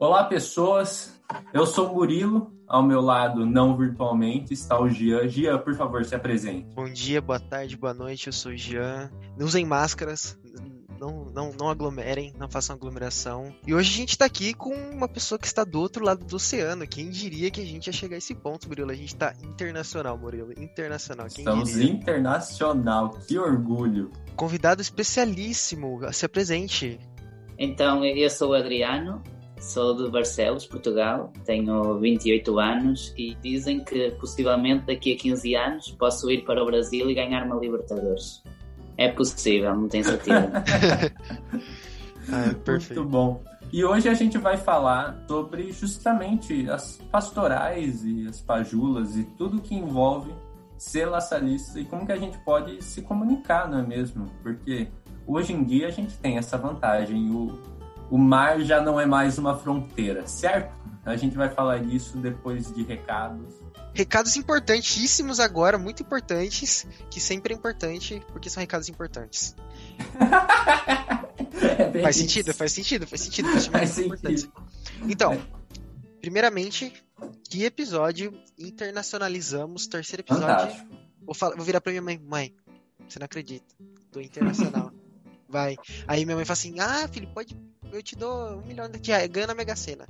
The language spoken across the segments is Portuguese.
Olá, pessoas. Eu sou Murilo. Ao meu lado, não virtualmente, está o Gian. Gian, por favor, se apresente. Bom dia, boa tarde, boa noite. Eu sou o Gian. Usem máscaras. Não, não, não aglomerem, não façam aglomeração. E hoje a gente tá aqui com uma pessoa que está do outro lado do oceano. Quem diria que a gente ia chegar a esse ponto, Murilo? A gente tá internacional, Murilo. Internacional. Quem Estamos diria? internacional. Que orgulho. Convidado especialíssimo. Se apresente. Então, eu sou o Adriano, sou de Barcelos, Portugal, tenho 28 anos e dizem que possivelmente daqui a 15 anos posso ir para o Brasil e ganhar uma Libertadores. É possível, não tenho certeza. Ah, perfeito. Muito bom. E hoje a gente vai falar sobre justamente as pastorais e as pajulas e tudo que envolve ser laçalista e como que a gente pode se comunicar, não é mesmo? Porque hoje em dia a gente tem essa vantagem, o, o mar já não é mais uma fronteira, certo? A gente vai falar disso depois de recados. Recados importantíssimos agora, muito importantes, que sempre é importante, porque são recados importantes. É Faz sentido, faz sentido, faz sentido. faz Faz sentido. sentido. Então, primeiramente, que episódio internacionalizamos? Terceiro episódio. Vou, falar, vou virar pra minha mãe, mãe, você não acredita, tô internacional. Vai. Aí minha mãe fala assim, ah, filho, pode, eu te dou um milhão de reais, ganha na Mega Sena.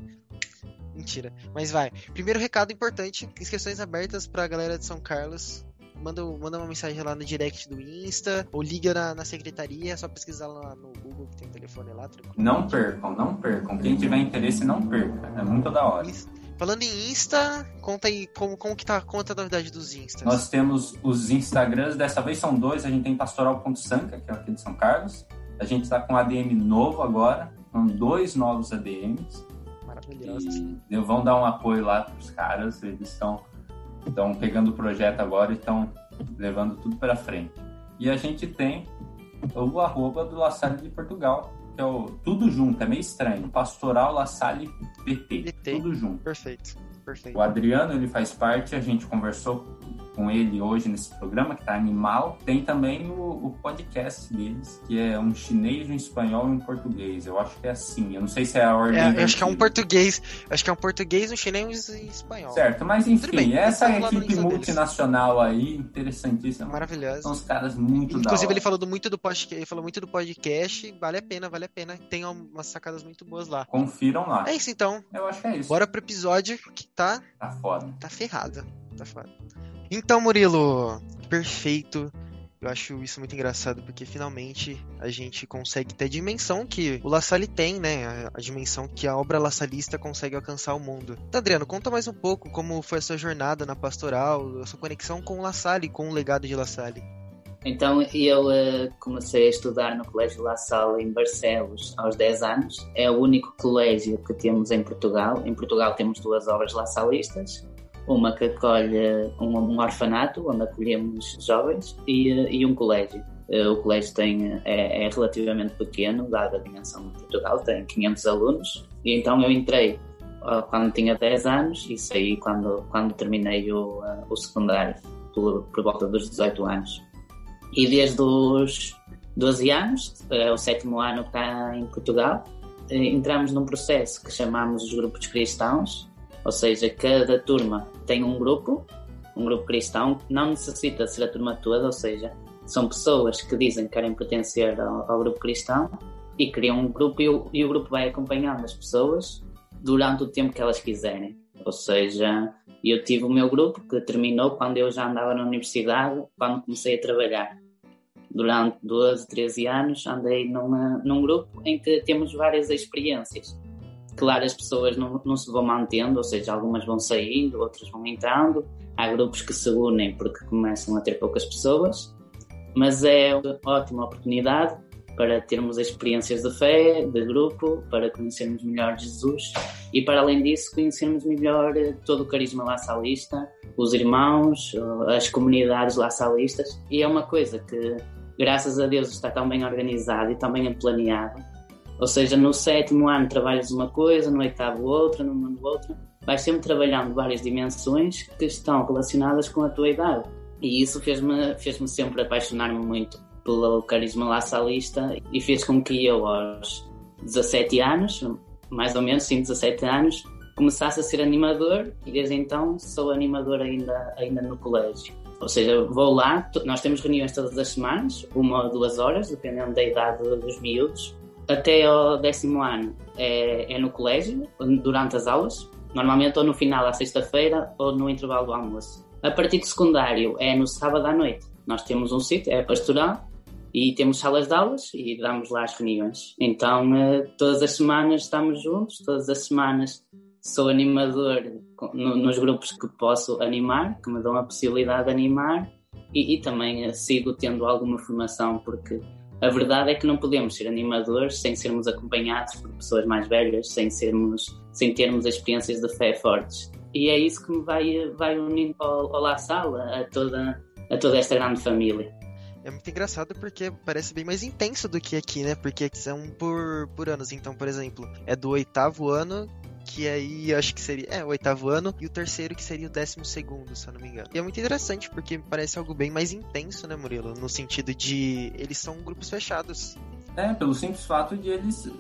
Mentira, mas vai. Primeiro recado importante, inscrições abertas pra galera de São Carlos. Manda, manda uma mensagem lá no direct do Insta, ou liga na, na secretaria, é só pesquisar lá no Google que tem um telefone lá, tranquilo. Não percam, não percam. Quem tiver interesse, não perca. É muito da hora. Isso. Falando em Insta, conta aí como, como que tá, conta a novidade dos Instas. Nós temos os Instagrams, dessa vez são dois. A gente tem pastoral.sanca, que é aqui de São Carlos. A gente está com ADM novo agora, com dois novos ADMs. Maravilhosos. E vão dar um apoio lá para os caras. Eles estão estão pegando o projeto agora e estão levando tudo para frente. E a gente tem o arroba do La Salle de Portugal, que é o tudo junto, é meio estranho. Pastoral La Salle PT, PT. tudo junto. Perfeito, perfeito. O Adriano, ele faz parte, a gente conversou com ele hoje nesse programa, que tá animal. Tem também o, o podcast deles, que é um chinês, um espanhol e um português. Eu acho que é assim, eu não sei se é a ordem. É, eu acho que é um português. Acho que é um português, um chinês e espanhol. Certo, mas enfim, bem, essa no equipe Insta deles. multinacional aí, interessantíssima. São Maravilhoso. os caras muito da Inclusive, hora. ele falou do- muito do podcast, ele falou muito do podcast. Vale a pena, vale a pena. Tem umas sacadas muito boas lá. Confiram lá. É isso então. Eu acho que é isso. Bora pro episódio que tá, Tá foda. tá ferrado. Tá foda. Então, Murilo, perfeito. Eu acho isso muito engraçado porque finalmente a gente consegue ter a dimensão que o La Salle tem, né? A, dimensão que a obra La Salista consegue alcançar o mundo. Então, Adriano, conta mais um pouco como foi a sua jornada na pastoral, a sua conexão com o La Salle, com o legado de La Salle. Então, eu eh, comecei a estudar no Colégio La Salle em Barcelos aos 10 anos. É o único colégio que temos em Portugal. Em Portugal temos duas obras La Salistas. Uma que acolhe um, um orfanato, onde acolhemos jovens, e, eh, e um colégio. Eh, O colégio tem, é, é relativamente pequeno, dada a dimensão de Portugal, tem 500 alunos. E então eu entrei quando tinha 10 anos e saí quando, quando terminei o, o secundário, por, por volta dos 18 anos. E desde os 12 anos, é o sétimo ano está em Portugal, eh, entramos num processo que chamamos os grupos cristãos, ou seja, cada turma tem um grupo, um grupo cristão, que não necessita ser a turma toda, ou seja, são pessoas que dizem que querem pertencer ao, ao grupo cristão e criam um grupo e o, e o grupo vai acompanhando as pessoas durante o tempo que elas quiserem. Ou seja, eu tive o meu grupo que terminou quando eu já andava na universidade, quando comecei a trabalhar. Durante 12, 13 anos andei numa, num grupo em que temos várias experiências. Claro, as pessoas não, não se vão mantendo, ou seja, algumas vão saindo, outras vão entrando. Há grupos que se unem porque começam a ter poucas pessoas, mas é uma ótima oportunidade para termos experiências de fé, de grupo, para conhecermos melhor Jesus e, para além disso, conhecermos melhor eh, todo o carisma laçalista, os irmãos, eh, as comunidades laçalistas. E é uma coisa que, graças a Deus, está tão bem organizado e tão bem planeado. Ou seja, no sétimo ano trabalhas uma coisa, no oitavo outra, no nono outra. Vais sempre trabalhando várias dimensões que estão relacionadas com a tua idade. E isso fez-me fez sempre apaixonar-me muito pelo carisma laçalista e fez com que eu, aos 17 anos, mais ou menos, sim, 17 anos, começasse a ser animador e desde então sou animador ainda, ainda no colégio. Ou seja, vou lá, nós temos reuniões todas as semanas, uma ou duas horas, dependendo da idade dos miúdos. Até ao décimo ano é, é no colégio, durante as aulas, normalmente ou no final à sexta-feira ou no intervalo do almoço. A partir do secundário é no sábado à noite. Nós temos um sítio, é pastoral, e temos salas de aulas e damos lá as reuniões. Então, eh, todas as semanas estamos juntos, todas as semanas sou animador nos grupos que posso animar, que me dão a possibilidade de animar, e, e também eh, sigo tendo alguma formação, porque a verdade é que não podemos ser animadores sem sermos acompanhados por pessoas mais velhas, sem sermos, sem termos experiências de fé fortes. E é isso que me vai, vai unindo ao, ao La Sala, a toda, a toda esta grande família. É muito engraçado porque parece bem mais intenso do que aqui, né? Porque aqui são por, por anos. Então, por exemplo, é do oitavo ano que aí acho que seria é, o oitavo ano, e o terceiro que seria o décimo segundo, se eu não me engano. E é muito interessante, porque parece algo bem mais intenso, né, Murilo? No sentido de eles são grupos fechados. É, pelo simples fato de eles,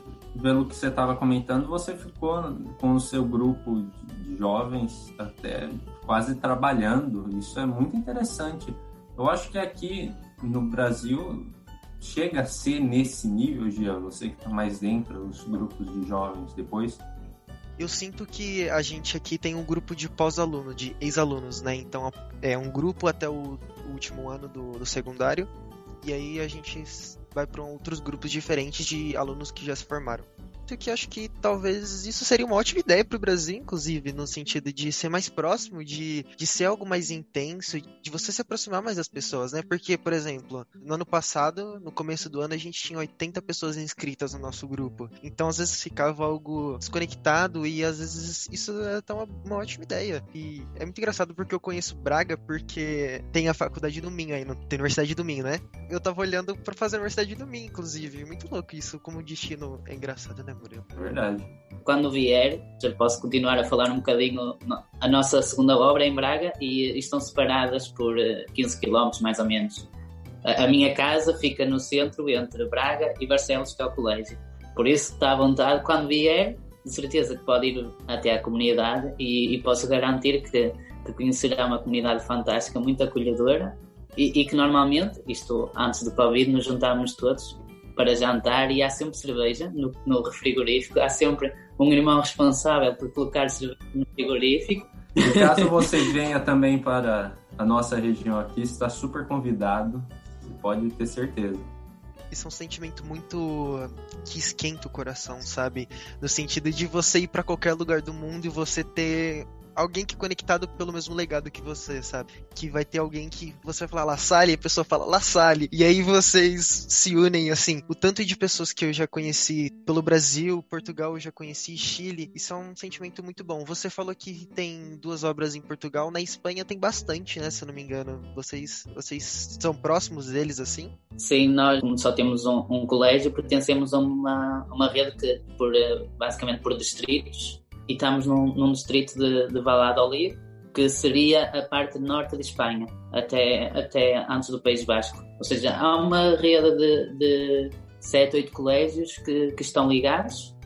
pelo que você estava comentando, você ficou com o seu grupo de jovens até quase trabalhando. Isso é muito interessante. Eu acho que aqui no Brasil chega a ser nesse nível, Gia, você que está mais dentro dos grupos de jovens depois, eu sinto que a gente aqui tem um grupo de pós-aluno, de ex-alunos, né? Então é um grupo até o último ano do, do secundário, e aí a gente vai para outros grupos diferentes de alunos que já se formaram que acho que talvez isso seria uma ótima ideia para o Brasil, inclusive, no sentido de ser mais próximo, de, de ser algo mais intenso, de você se aproximar mais das pessoas, né? Porque, por exemplo, no ano passado, no começo do ano, a gente tinha 80 pessoas inscritas no nosso grupo. Então, às vezes, ficava algo desconectado e às vezes isso é até uma, uma ótima ideia. E é muito engraçado porque eu conheço Braga porque tem a faculdade do Minho aí, tem a Universidade do Minho, né? Eu tava olhando para fazer a Universidade do Minho, inclusive. Muito louco isso, como destino é engraçado, né? É verdade. Quando vier, já posso continuar a falar um bocadinho. A nossa segunda obra é em Braga e estão separadas por 15 eh, km mais ou menos. A minha casa fica no centro entre Braga e Barcelos, que é o colégio. Por isso está à vontade. Quando vier, de certeza que pode ir até à comunidade e, e posso garantir que, que, conhecerá uma comunidade fantástica, muito acolhedora e, e, que normalmente, isto antes do Covid, nos juntávamos todos para jantar e há sempre cerveja no, no frigorífico, há sempre um irmão responsável por colocar cerveja no frigorífico. E caso você venha também para a nossa região aqui, está super convidado, você pode ter certeza. Isso é um sentimento muito que esquenta o coração, sabe? No sentido de você ir para qualquer lugar do mundo e você ter alguém que é conectado pelo mesmo legado que você, sabe? Que vai ter alguém que você vai falar La Salle e a pessoa fala La Salle. E aí vocês se unem, assim. O tanto de pessoas que eu já conheci pelo Brasil, Portugal, eu já conheci, Chile. Isso é um sentimento muito bom. Você falou que tem duas obras em Portugal. Na Espanha tem bastante, né? Se eu não me engano. Vocês, vocês são próximos deles, assim? Sim, nós só temos um, um colégio, pertencemos a uma, uma rede que, por, eh, basicamente por distritos, e estamos num, num distrito de, de Valladolid, que seria a parte norte de Espanha, até, até antes do País Basco. Ou seja, há uma rede de, de sete, oito colégios que, que estão ligados,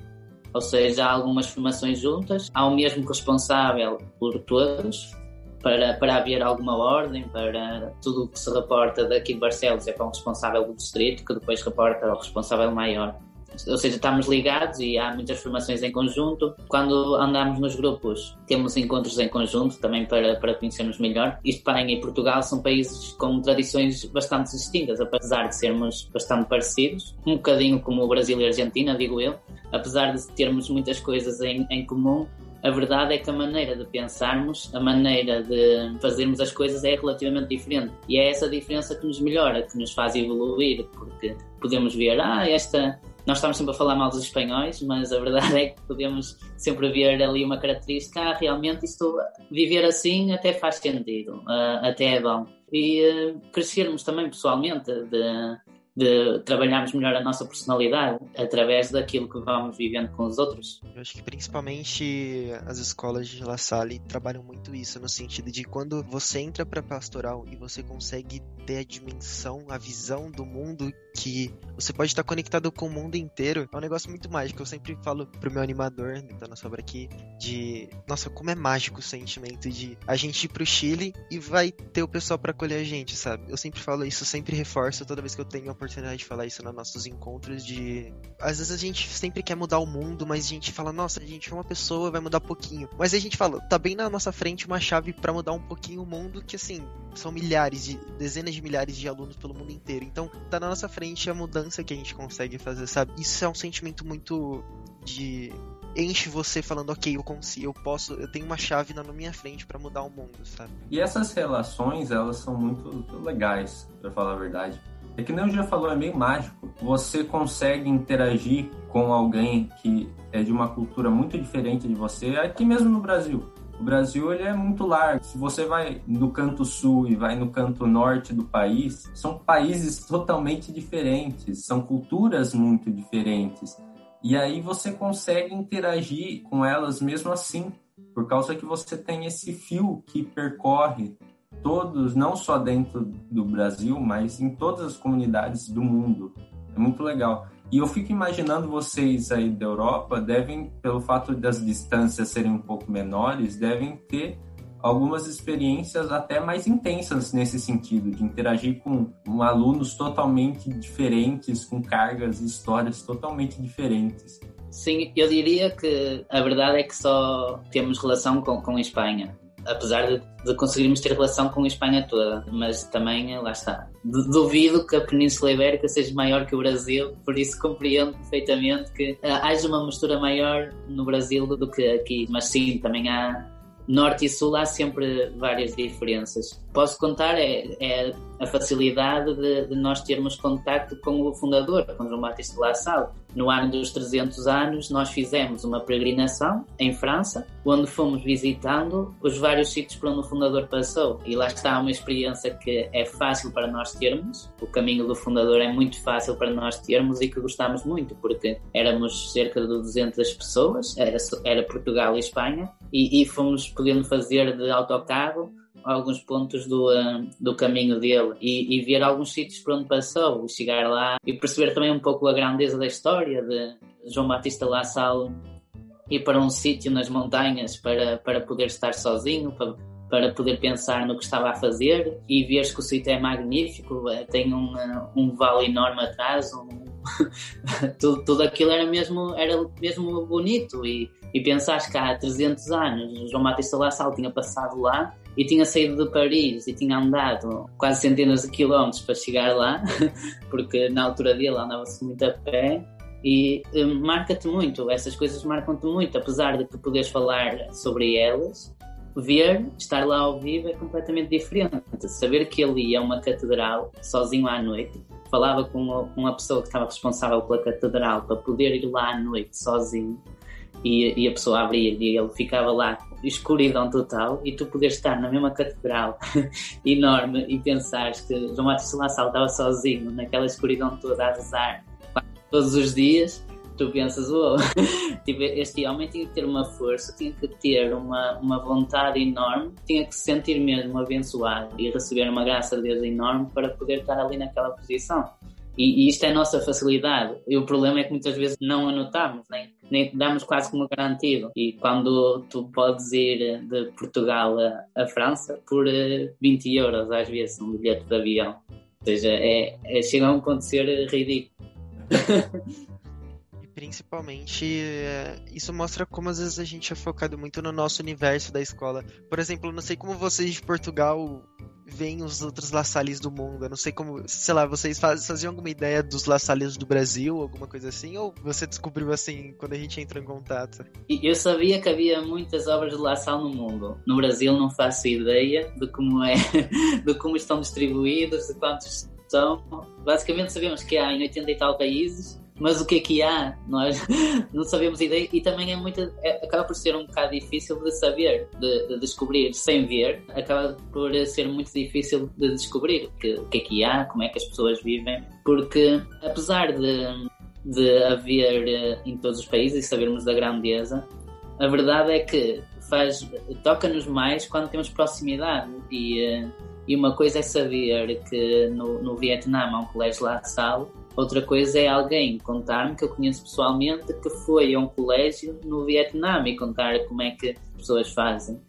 ou seja, há algumas formações juntas, há o mesmo responsável por todos, para, para haver alguma ordem, para tudo o que se reporta daqui de Barcelos é para o responsável do distrito, que depois reporta ao responsável maior ou seja, estamos ligados e há muitas formações em conjunto. Quando andamos nos grupos, temos encontros em conjunto também para, para conhecermos melhor. Espanha e Portugal são países com tradições bastante distintas, apesar de sermos bastante parecidos, um bocadinho como o Brasil e a Argentina, digo eu. Apesar de termos muitas coisas em, em comum, a verdade é que a maneira de pensarmos, a maneira de fazermos as coisas é relativamente diferente. E é essa diferença que nos melhora, que nos faz evoluir, porque podemos ver, ah, esta nós estamos sempre a falar mal dos espanhóis, mas a verdade é que podemos sempre ver ali uma característica, ah, realmente isto, viver assim até faz sentido, uh, até é bom. E uh, crescermos também pessoalmente, de, de trabalharmos melhor a nossa personalidade através daquilo que vamos vivendo com os outros. Eu acho que principalmente as escolas de La Salle trabalham muito isso, no sentido de quando você entra para pastoral e você consegue ter a dimensão, a visão do mundo que você pode estar conectado com o mundo inteiro, é um negócio muito mágico. Eu sempre falo pro meu animador da nossa obra aqui de, nossa, como é mágico o sentimento de a gente ir pro Chile e vai ter o pessoal para acolher a gente, sabe? Eu sempre falo isso, sempre reforço toda vez que eu tenho a oportunidade de falar isso nos nossos encontros de às vezes a gente sempre quer mudar o mundo, mas a gente fala, nossa, a gente é uma pessoa, vai mudar pouquinho. Mas a gente fala, tá bem na nossa frente uma chave para mudar um pouquinho o mundo que assim, são milhares de dezenas de milhares de alunos pelo mundo inteiro. Então, tá na nossa frente a mudança que a gente consegue fazer, sabe? Isso é um sentimento muito de enche você falando, ok, eu consigo, eu posso, eu tenho uma chave na minha frente para mudar o mundo, sabe? E essas relações, elas são muito legais, para falar a verdade. É que nem o já falou, é meio mágico. Você consegue interagir com alguém que é de uma cultura muito diferente de você, aqui mesmo no Brasil. O Brasil ele é muito largo. Se você vai no canto sul e vai no canto norte do país, são países totalmente diferentes, são culturas muito diferentes. E aí você consegue interagir com elas mesmo assim, por causa que você tem esse fio que percorre todos, não só dentro do Brasil, mas em todas as comunidades do mundo. É muito legal. E eu fico imaginando vocês aí da Europa devem, pelo fato das distâncias serem um pouco menores, devem ter algumas experiências até mais intensas nesse sentido, de interagir com alunos totalmente diferentes, com cargas e histórias totalmente diferentes. Sim, eu diria que a verdade é que só temos relação com, com a Espanha apesar de, de, conseguirmos ter relação com a Espanha toda, mas também, lá está. Duvido que a Península Ibérica seja maior que o Brasil, por isso compreendo perfeitamente que uh, haja uma mistura maior no Brasil do que aqui, mas sim, também há norte e sul há sempre várias diferenças. Posso contar é, é a facilidade de, de, nós termos contacto com o fundador, com João Batista La Salle. No ano dos 300 anos, nós fizemos uma peregrinação em França, onde fomos visitando os vários sítios por onde o fundador passou. E lá está uma experiência que é fácil para nós termos. O caminho do fundador é muito fácil para nós termos e que gostamos muito, porque éramos cerca de 200 pessoas, era, era Portugal e Espanha, e, e fomos podendo fazer de autocarro alguns pontos do, uh, do caminho dele e, e, ver alguns sítios por onde passou, chegar lá e perceber também um pouco a grandeza da história de João Batista La Salle ir para um sítio nas montanhas para, para poder estar sozinho, para, para poder pensar no que estava a fazer e ver que o sítio é magnífico, eh, tem um, eh, um vale enorme atrás, um, tudo, tudo aquilo era mesmo, era mesmo bonito e, e pensares que há 300 anos João Batista La Salle tinha passado lá e tinha saído de Paris e tinha andado quase centenas de quilómetros para chegar lá, porque na altura dele andava-se muito a pé. E um, marca-te muito, essas coisas marcam-te muito, apesar de tu poderes falar sobre elas, ver, estar lá ao vivo é completamente diferente. Saber que ele ia a uma catedral sozinho à noite, falava com uma, pessoa que estava responsável pela catedral para poder ir lá à noite sozinho, e, e, a pessoa abria e ele ficava lá escuridão total e tu poderes estar na mesma catedral enorme e pensares que João Batista lá estava sozinho naquela escuridão toda a rezar todos os dias tu pensas, oh, tipo, este homem tinha que ter uma força, tinha que ter uma, uma vontade enorme, tinha que se sentir mesmo abençoado e receber uma graça de Deus enorme para poder estar ali naquela posição. E, e, isto é a nossa facilidade. E o problema é que muitas vezes não anotamos, nem, nem damos quase como garantido. E quando tu podes ir de Portugal a, a França por 20 eh, euros, às vezes, um bilhete de avião. Ou seja, é, é, chega a ser ridículo. principalmente, é, isso mostra como às vezes a gente é focado muito no nosso universo da escola. Por exemplo, não sei como vocês de Portugal veem os outros laçales do mundo. Eu não sei como, sei lá, vocês faz, faziam alguma ideia dos laçales do Brasil, alguma coisa assim, ou você descobriu assim quando a gente entrou em contato? Eu sabia que havia muitas obras de laçal no mundo. No Brasil não faço ideia de como é, de como estão distribuídos, de quantos são. Basicamente sabemos que há em 80 e tal países mas o que é que há? Nós não sabemos ideia e também é muito. É, acaba por ser um bocado difícil de saber, de, de, descobrir sem ver, acaba por ser muito difícil de descobrir que, o que é que há, como é que as pessoas vivem, porque apesar de, de haver eh, em todos os países e sabermos da grandeza, a verdade é que faz toca-nos mais quando temos proximidade e, eh, e uma coisa é saber que no, no Vietnã há um colégio lá de sala Outra coisa é alguém contar-me, que eu conheço pessoalmente, que foi a um colégio no Vietnã e contar como é que as pessoas fazem.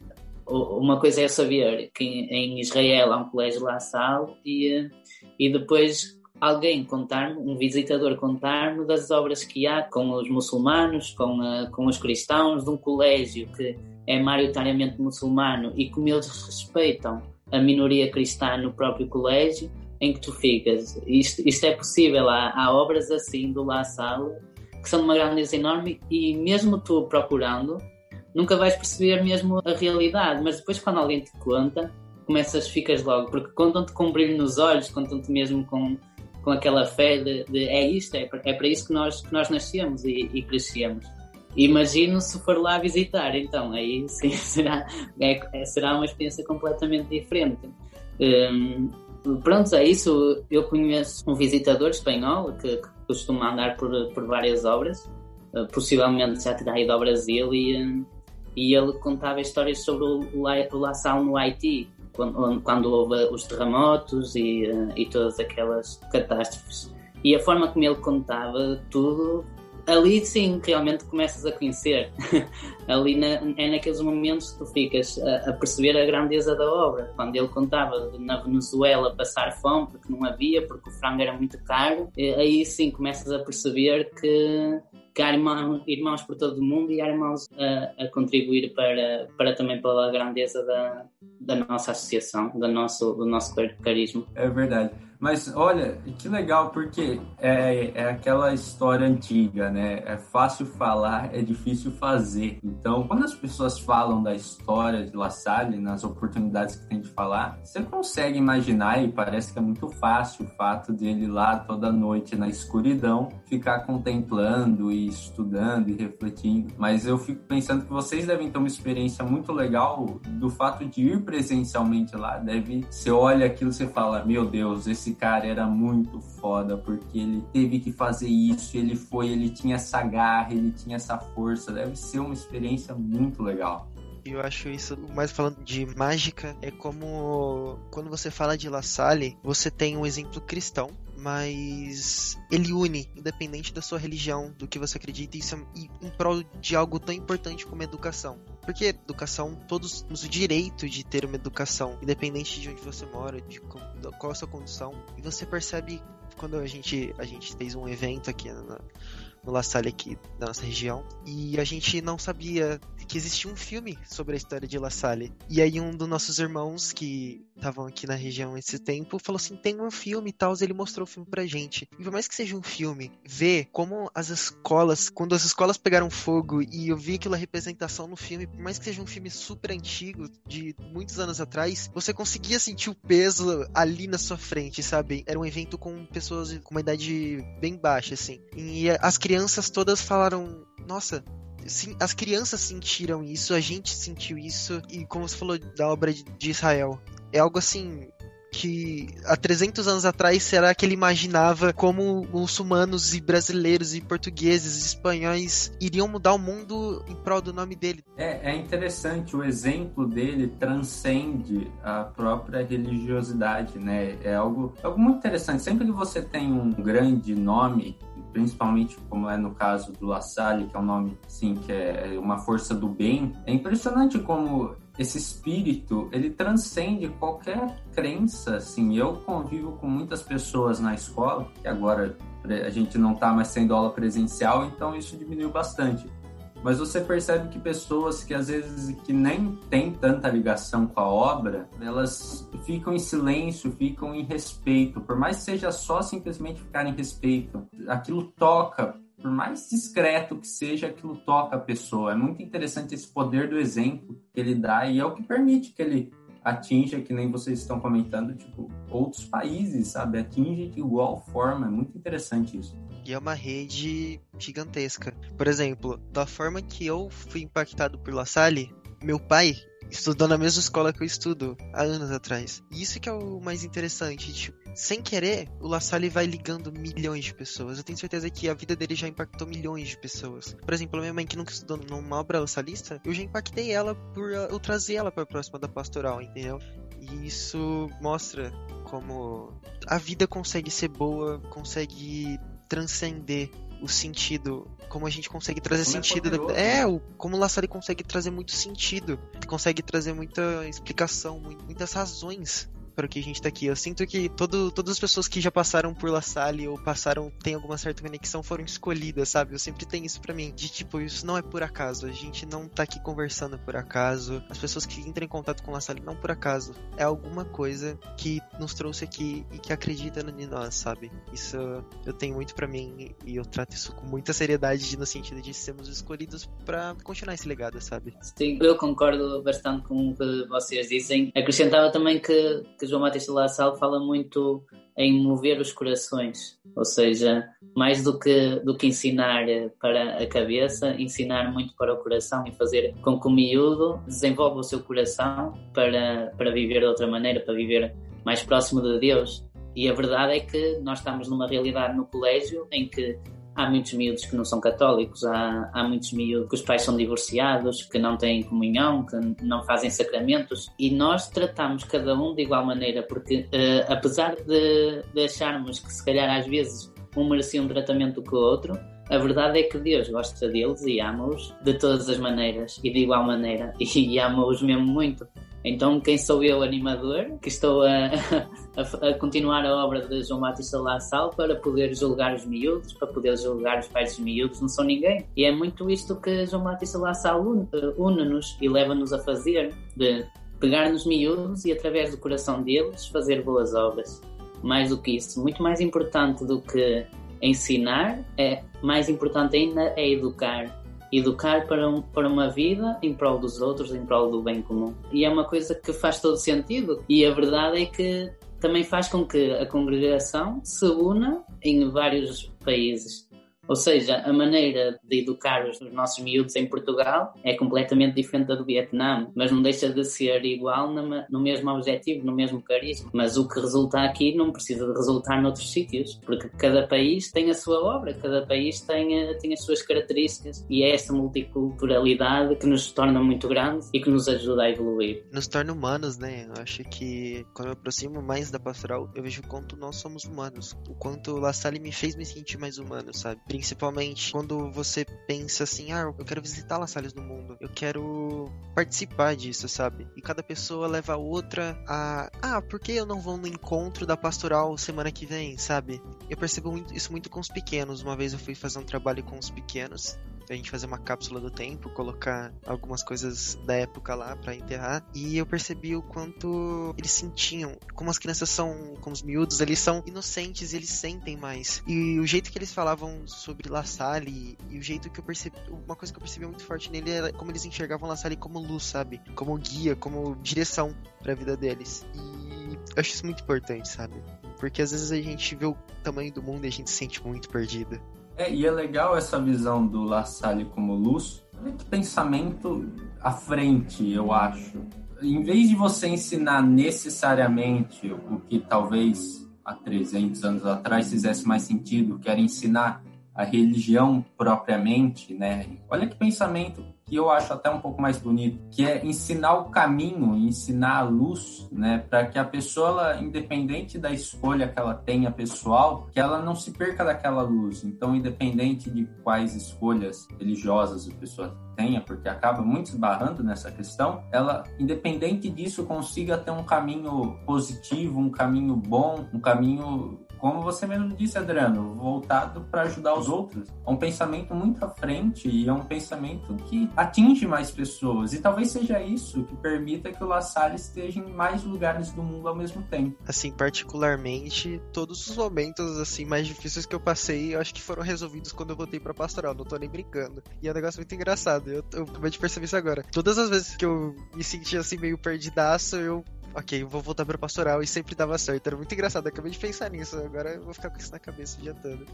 Uma coisa é saber que em Israel há um colégio lá Sal e, e depois alguém contar-me, um visitador contar-me das obras que há com os muçulmanos, com, uh, com os cristãos, de um colégio que é maioritariamente muçulmano e como eles respeitam a minoria cristã no próprio colégio em que tu ficas. Isto, isto é possível, há, há obras assim do La Salle que são de uma grandeza enorme e mesmo tu procurando, nunca vais perceber mesmo a realidade, mas depois quando alguém te conta, começas, ficas logo, porque contam-te com um brilho nos olhos, contam-te mesmo com, com aquela fé de, de é isto, é, é para isso que nós, que nós nascemos e, e crescemos. Imagino se for lá visitar, então aí sim será, é, será uma experiência completamente diferente. Um, Pronto, é isso. Eu conheço um visitador espanhol que, que costuma andar por, por várias obras. Uh, possivelmente já terá ido ao Brasil e, uh, e ele contava histórias sobre o, o no Haiti, quando, quando houve os terremotos e, uh, e todas aquelas catástrofes. E a forma como ele contava tudo ali sim realmente começas a conhecer. ali na, é naqueles momentos que tu ficas a, a, perceber a grandeza da obra. Quando ele contava de, na Venezuela passar fome porque não havia, porque o frango era muito caro, aí sim começas a perceber que, que há irmãos, irmãos por todo o mundo e há irmãos a, a contribuir para, para também pela grandeza da, da nossa associação, do nosso, do nosso carisma. É verdade. Mas olha, que legal, porque é, é aquela história antiga, né? É fácil falar, é difícil fazer. Então, quando as pessoas falam da história de La Salle, nas oportunidades que tem de falar, você consegue imaginar e parece que é muito fácil o fato de ele lá toda noite na escuridão ficar contemplando e estudando e refletindo. Mas eu fico pensando que vocês devem ter uma experiência muito legal do fato de ir presencialmente lá. Deve, você olha aquilo e você fala: Meu Deus, esse esse cara era muito foda, porque ele teve que fazer isso, ele foi, ele tinha essa garra, ele tinha essa força. Deve ser uma experiência muito legal. Eu acho isso, mais falando de mágica, é como quando você fala de La Salle, você tem um exemplo cristão, mas ele une, independente da sua religião, do que você acredita, isso é em prol de algo tão importante como educação. Porque educação, todos temos o direito de ter uma educação, independente de onde você mora, de qual a sua condição. E você percebe quando a gente, a gente fez um evento aqui na, no La Salle aqui da nossa região. E a gente não sabia que existia um filme sobre a história de La Salle. E aí um dos nossos irmãos que estavam aqui na região esse tempo falou assim: tem um filme e tal. Ele mostrou o filme pra gente. E por mais que seja um filme, ver como as escolas, quando as escolas pegaram fogo e eu vi aquela representação no filme, por mais que seja um filme super antigo, de muitos anos atrás, você conseguia sentir o peso ali na sua frente, sabe? Era um evento com pessoas com uma idade bem baixa, assim. E as crianças crianças todas falaram: Nossa, sim, as crianças sentiram isso, a gente sentiu isso, e como você falou da obra de Israel, é algo assim que há 300 anos atrás será que ele imaginava como muçulmanos e brasileiros e portugueses e espanhóis iriam mudar o mundo em prol do nome dele? É, é interessante, o exemplo dele transcende a própria religiosidade, né? É algo, algo muito interessante. Sempre que você tem um grande nome principalmente como é no caso do La Salle, que é um nome assim que é uma força do bem. É impressionante como esse espírito ele transcende qualquer crença. Assim, eu convivo com muitas pessoas na escola que agora a gente não está mais tendo aula presencial, então isso diminuiu bastante mas você percebe que pessoas que às vezes que nem têm tanta ligação com a obra, elas ficam em silêncio, ficam em respeito, por mais que seja só simplesmente ficar em respeito, aquilo toca por mais discreto que seja, aquilo toca a pessoa. É muito interessante esse poder do exemplo que ele dá e é o que permite que ele atinja, que nem vocês estão comentando, tipo, outros países, sabe? Atinge de igual forma. É muito interessante isso. E é uma rede gigantesca. Por exemplo, da forma que eu fui impactado por La Salle, meu pai estudou na mesma escola que eu estudo há anos atrás. E isso que é o mais interessante. Tipo, sem querer, o La Salle vai ligando milhões de pessoas. Eu tenho certeza que a vida dele já impactou milhões de pessoas. Por exemplo, a minha mãe que nunca estudou numa obra salista, eu já impactei ela por eu trazer ela para próxima da pastoral, entendeu? E isso mostra como a vida consegue ser boa, consegue transcender o sentido, como a gente consegue trazer como é sentido. É, da... é, né? o, como o La Salle consegue trazer muito sentido, consegue trazer muita explicação, muitas razões para que a gente tá aqui. Eu sinto que todo, todas as pessoas que já passaram por La Salle ou passaram, tem alguma certa conexão, foram escolhidas, sabe? Eu sempre tenho isso para mim, de tipo, isso não é por acaso, a gente não tá aqui conversando por acaso, as pessoas que entram em contato com La Salle não por acaso, é alguma coisa que nos trouxe aqui e que acredita em nós, sabe? Isso eu tenho muito para mim e eu trato isso com muita seriedade no sentido de sermos escolhidos para continuar esse legado, sabe? Sim, eu concordo bastante com o que vocês dizem. Acrescentava também que, que João Batista La Salle fala muito em mover os corações, ou seja, mais do que, do que ensinar para a cabeça, ensinar muito para o coração e fazer com que o miúdo desenvolva o seu coração para, para viver de outra maneira, para viver mais próximo de Deus. E a verdade é que nós estamos numa realidade no colégio em que há muitos miúdos que não são católicos, há, há muitos miúdos que os pais são divorciados, que não têm comunhão, que não fazem sacramentos e nós tratamos cada um de igual maneira, porque uh, apesar de, de acharmos que se calhar às vezes um merecia um tratamento que o outro, a verdade é que Deus gosta deles e ama-os de todas as maneiras e de igual maneira e ama-os mesmo muito. Então, quem sou eu, animador, que estou a, a, a continuar a obra de João Batista Lassal para poder julgar os miúdos, para poder julgar os pais dos miúdos, não sou ninguém. E é muito isto que João Batista Lassal une-nos e leva-nos a fazer, de pegar nos miúdos e através do coração deles fazer boas obras. Mais do que isso, muito mais importante do que ensinar, é mais importante ainda é educar educar para, um, para uma vida em prol dos outros, em prol do bem comum. E é uma coisa que faz todo sentido. E a verdade é que também faz com que a congregação se una em vários países. Ou seja, a maneira de educar os nossos miúdos em Portugal é completamente diferente da do Vietnã, mas não deixa de ser igual no mesmo objetivo, no mesmo carisma. Mas o que resulta aqui não precisa de resultar noutros sítios, porque cada país tem a sua obra, cada país tem, tem as suas características e é esta multiculturalidade que nos torna muito grandes e que nos ajuda a evoluir. Nos torna humanos, né? Eu acho que quando eu aproximo mais da pastoral, eu vejo o quanto nós somos humanos, o quanto La Salle me fez me sentir mais humano, sabe? Principalmente quando você pensa assim, ah, eu quero visitar Las Salles do mundo, eu quero participar disso, sabe? E cada pessoa leva a outra a, ah, por que eu não vou no encontro da pastoral semana que vem, sabe? Eu percebo muito, isso muito com os pequenos. Uma vez eu fui fazer um trabalho com os pequenos a gente fazer uma cápsula do tempo, colocar algumas coisas da época lá para enterrar. E eu percebi o quanto eles sentiam, como as crianças são, como os miúdos, eles são inocentes, eles sentem mais. E o jeito que eles falavam sobre La Salle e o jeito que eu percebi, uma coisa que eu percebi muito forte nele era como eles enxergavam La Salle como luz, sabe? Como guia, como direção para a vida deles. E eu acho isso muito importante, sabe? Porque às vezes a gente vê o tamanho do mundo e a gente se sente muito perdido. É, e é legal essa visão do La Salle como luz. que pensamento à frente, eu acho. Em vez de você ensinar necessariamente o que talvez há 300 anos atrás fizesse mais sentido, que era ensinar a religião propriamente, né? Olha que pensamento que eu acho até um pouco mais bonito, que é ensinar o caminho, ensinar a luz, né, para que a pessoa, ela, independente da escolha que ela tenha pessoal, que ela não se perca daquela luz. Então, independente de quais escolhas religiosas a pessoa tenha, porque acaba muito esbarrando nessa questão, ela, independente disso, consiga ter um caminho positivo, um caminho bom, um caminho como você mesmo disse, Adriano, voltado para ajudar os outros. É um pensamento muito à frente e é um pensamento que atinge mais pessoas. E talvez seja isso que permita que o La Salle esteja em mais lugares do mundo ao mesmo tempo. Assim, particularmente, todos os momentos assim mais difíceis que eu passei, eu acho que foram resolvidos quando eu voltei para pastoral, não tô nem brincando. E é um negócio muito engraçado. Eu, eu acabei de perceber isso agora. Todas as vezes que eu me senti assim meio perdidaço, eu Ok, eu vou voltar pra pastoral e sempre dava certo. Era muito engraçado, eu acabei de pensar nisso. Agora eu vou ficar com isso na cabeça o dia todo.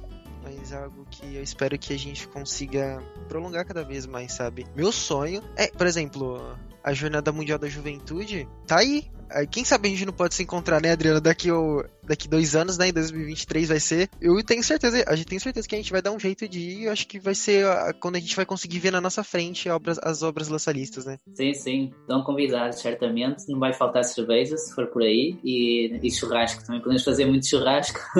Mas é algo que eu espero que a gente consiga prolongar cada vez mais, sabe? Meu sonho é, por exemplo, a Jornada Mundial da Juventude tá aí. Quem sabe a gente não pode se encontrar, né, Adriano? Daqui, o, daqui dois anos, né? Em 2023 vai ser. Eu tenho certeza, a gente tem certeza que a gente vai dar um jeito de ir. Eu acho que vai ser a, quando a gente vai conseguir ver na nossa frente obras, as obras lançalistas, né? Sim, sim. Estão convidados, certamente. Não vai faltar cerveja, se for por aí. E, e churrasco. Também podemos fazer muito churrasco.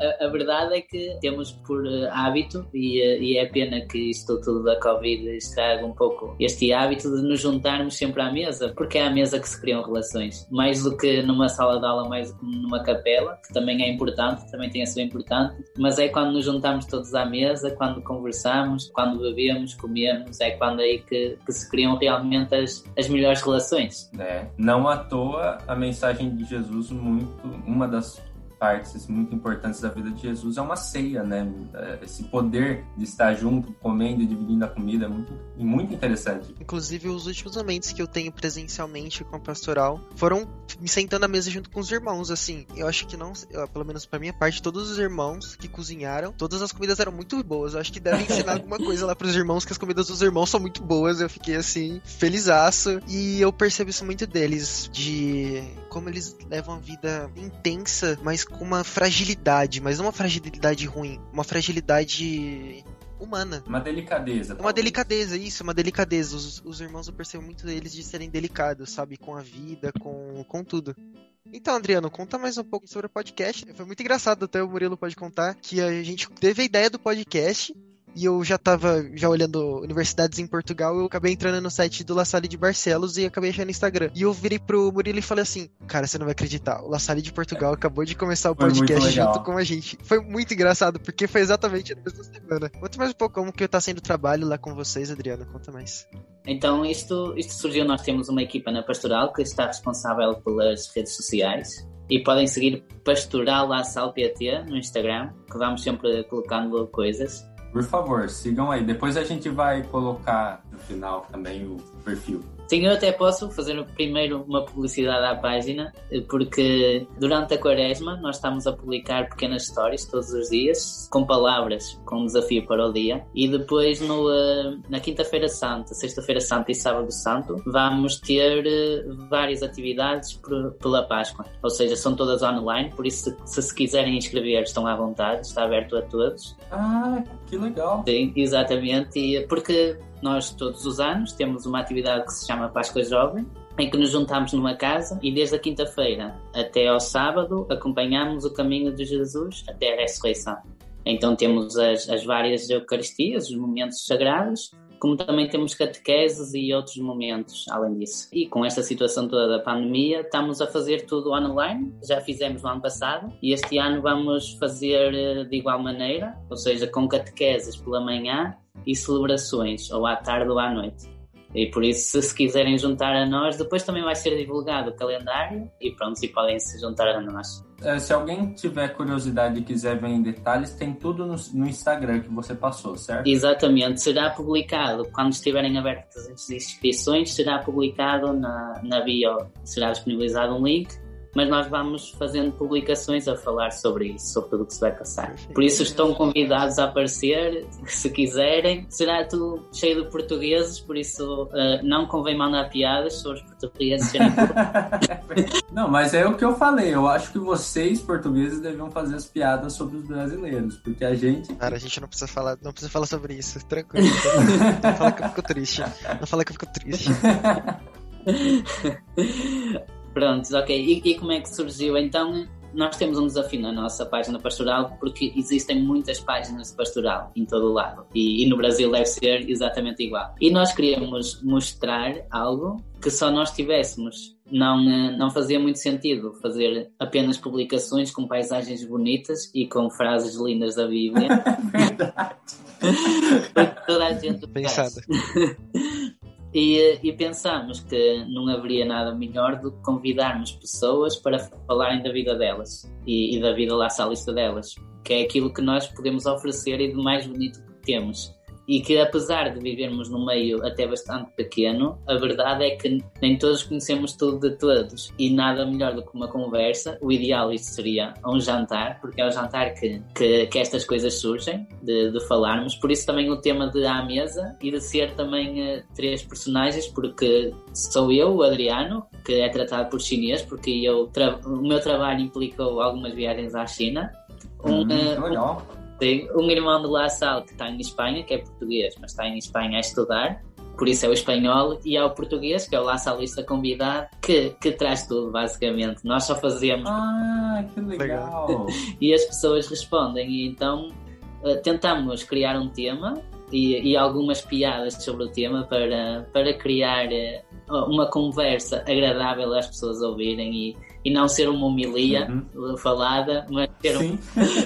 a, a, verdade é que temos por uh, hábito, e, uh, e é pena que isto tudo da Covid estraga um pouco este hábito de nos juntarmos sempre à mesa, porque é à mesa que se criam relações. Mais do que numa sala de aula, mais numa capela, que também é importante, também tem a sua importância, mas é quando nos juntamos todos à mesa, quando conversamos, quando bebemos, comemos, é quando aí que, que se criam realmente as, as melhores relações. É, não à toa a mensagem de Jesus muito, uma das partes muito importantes da vida de Jesus é uma ceia, né? É, esse poder de estar junto, comendo e dividindo a comida é muito, muito interessante. Inclusive, os últimos momentos que eu tenho presencialmente com a pastoral foram me sentando à mesa junto com os irmãos, assim. Eu acho que não, pelo menos pra minha parte, todos os irmãos que cozinharam, todas as comidas eram muito boas. Eu acho que devem ensinar alguma coisa lá pros irmãos, que as comidas dos irmãos são muito boas. Eu fiquei assim, felizaço. E eu percebo isso muito deles, de como eles levam a vida intensa, mas com uma fragilidade, mas não uma fragilidade ruim, uma fragilidade humana. Uma delicadeza. Uma delicadeza, isso, uma delicadeza. Os, os irmãos eu percebo muito deles de serem delicados, sabe? Com a vida, com, com tudo. Então, Adriano, conta mais um pouco sobre o podcast. Foi muito engraçado, até o Murilo pode contar, que a gente teve a ideia do podcast e eu já tava já olhando universidades em Portugal, eu acabei entrando no site do La Salle de Barcelos e acabei achando no Instagram. E eu virei pro Murilo e falei assim: Cara, você não vai acreditar, o La Salle de Portugal acabou de começar o podcast junto com a gente. Foi muito engraçado, porque foi exatamente na mesma semana. Conta mais um pouco como que tá sendo o trabalho lá com vocês, Adriano. Conta mais. Então, isto, isto surgiu, nós temos uma equipa na Pastoral que está responsável pelas redes sociais. E podem seguir Pastoral La Salle PT no Instagram, que vamos sempre colocando coisas. Por favor, sigam aí. Depois a gente vai colocar no final também o perfil. Sim, eu até posso fazer primeiro uma publicidade à página, porque durante a quaresma nós estamos a publicar pequenas histórias todos os dias, com palavras, com um desafio para o dia, e depois no, eh, na quinta-feira santa, sexta-feira santa e sábado santo, vamos ter eh, várias atividades pela Páscoa, ou seja, são todas online, por isso se se quiserem inscrever estão à vontade, está aberto a todos. Ah, que legal! Sim, exatamente, e porque nós, todos os anos, temos uma atividade que se chama Páscoa Jovem, em que nos juntamos numa casa e desde a quinta-feira até ao sábado acompanhamos o caminho de Jesus até a ressurreição. Então temos as, as várias Eucaristias, os momentos sagrados, como também temos catequeses e outros momentos além disso. E com esta situação toda da pandemia, estamos a fazer tudo online, já fizemos no ano passado, e este ano vamos fazer eh, de igual maneira, ou seja, com catequeses pela manhã e celebrações, ou à tarde ou à noite. E por isso, se se quiserem juntar a nós, depois também vai ser divulgado o calendário e pronto, se podem se juntar a nós. É, se alguém tiver curiosidade e quiser ver em detalhes, tem tudo no, no, Instagram que você passou, certo? Exatamente. Será publicado, quando estiverem abertas as inscrições, será publicado na, na bio, será disponibilizado um link mas nós vamos fazendo publicações a falar sobre isso, sobre tudo o que se vai passar. Por isso estão convidados a aparecer, se quiserem. Será tudo cheio de portugueses, por isso uh, não convém mandar piadas sobre os portugueses Não, mas é o que eu falei. Eu acho que vocês, portugueses, deviam fazer as piadas sobre os brasileiros, porque a gente. Cara, a gente não precisa falar, não precisa falar sobre isso. Tranquilo. não fala que eu fico triste. Não fala que eu fico triste. Prontos, ok. E, e, como é que surgiu? Então, nós temos um desafio na nossa página pastoral porque existem muitas páginas de pastoral em todo o lado e, e, no Brasil deve ser exatamente igual. E nós queríamos mostrar algo que só nós tivéssemos. Não, eh, não fazia muito sentido fazer apenas publicações com paisagens bonitas e com frases lindas da Bíblia. Verdade. toda a gente Pensada. E, e pensamos que não haveria nada melhor do que convidarmos pessoas para falarem da vida delas e, e da vida lá salista delas, que é aquilo que nós podemos oferecer e de mais bonito que temos. E que apesar de vivermos num meio até bastante pequeno, a verdade é que nem todos conhecemos tudo de todos e nada melhor do que uma conversa. O ideal isto seria um jantar, porque é ao jantar que, que, que estas coisas surgem, de, de, falarmos. Por isso também o tema de à mesa e de ser também uh, três personagens, porque sou eu, o Adriano, que é tratado por chinês, porque eu o meu trabalho implicou algumas viagens à China. Um, hum, uh, legal. Sim, um irmão do La Salle que está em Espanha, que é português, mas está em Espanha a estudar, por isso é o espanhol, e há o português, que é o La Salista convidado, que, que traz tudo, basicamente. Nós só fazemos. Ah, que legal! e as pessoas respondem, e então uh, tentamos criar um tema e, e, algumas piadas sobre o tema para, para criar uh, uma conversa agradável às pessoas ouvirem e e não ser uma homilia uhum. falada, mas ser, um,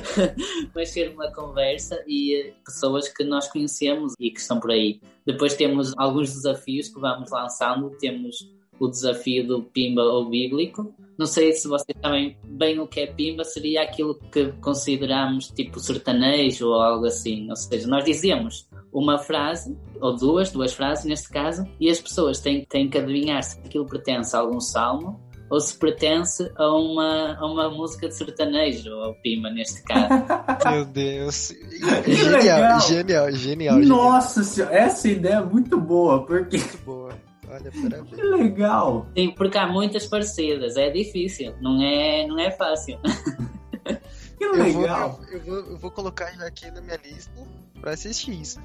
mas ser uma conversa e eh, pessoas que nós conhecemos e que estão por aí. Depois temos alguns desafios que vamos lançando, temos o desafio do Pimba ou Bíblico. Não sei se vocês sabem bem o que é Pimba, seria aquilo que consideramos tipo sertanejo ou algo assim. Ou seja, nós dizemos uma frase, ou duas, duas frases neste caso, e as pessoas têm, têm que adivinhar se aquilo pertence a algum salmo ou se pertence a uma, a uma música de sertanejo, ou Pima neste caso. Meu Deus. Genial, genial, genial, Nossa senhora, essa ideia é muito boa, porque. Muito boa. Olha, parabéns. Que legal! Sim, porque há muitas parecidas, é difícil, não é, não é fácil. que legal! Eu vou, eu, vou, eu vou colocar aqui na minha lista pra assistir isso.